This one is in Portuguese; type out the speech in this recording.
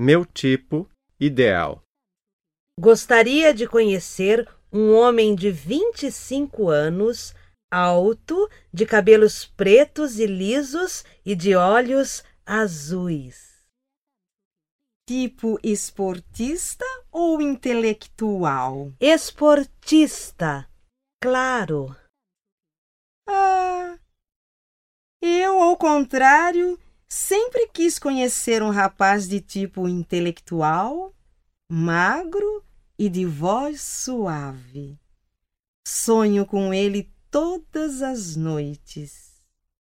Meu tipo ideal. Gostaria de conhecer um homem de 25 anos, alto, de cabelos pretos e lisos e de olhos azuis. Tipo esportista ou intelectual? Esportista, claro. Ah, eu, ao contrário, sempre quis conhecer um rapaz de tipo intelectual, magro e de voz suave. Sonho com ele todas as noites.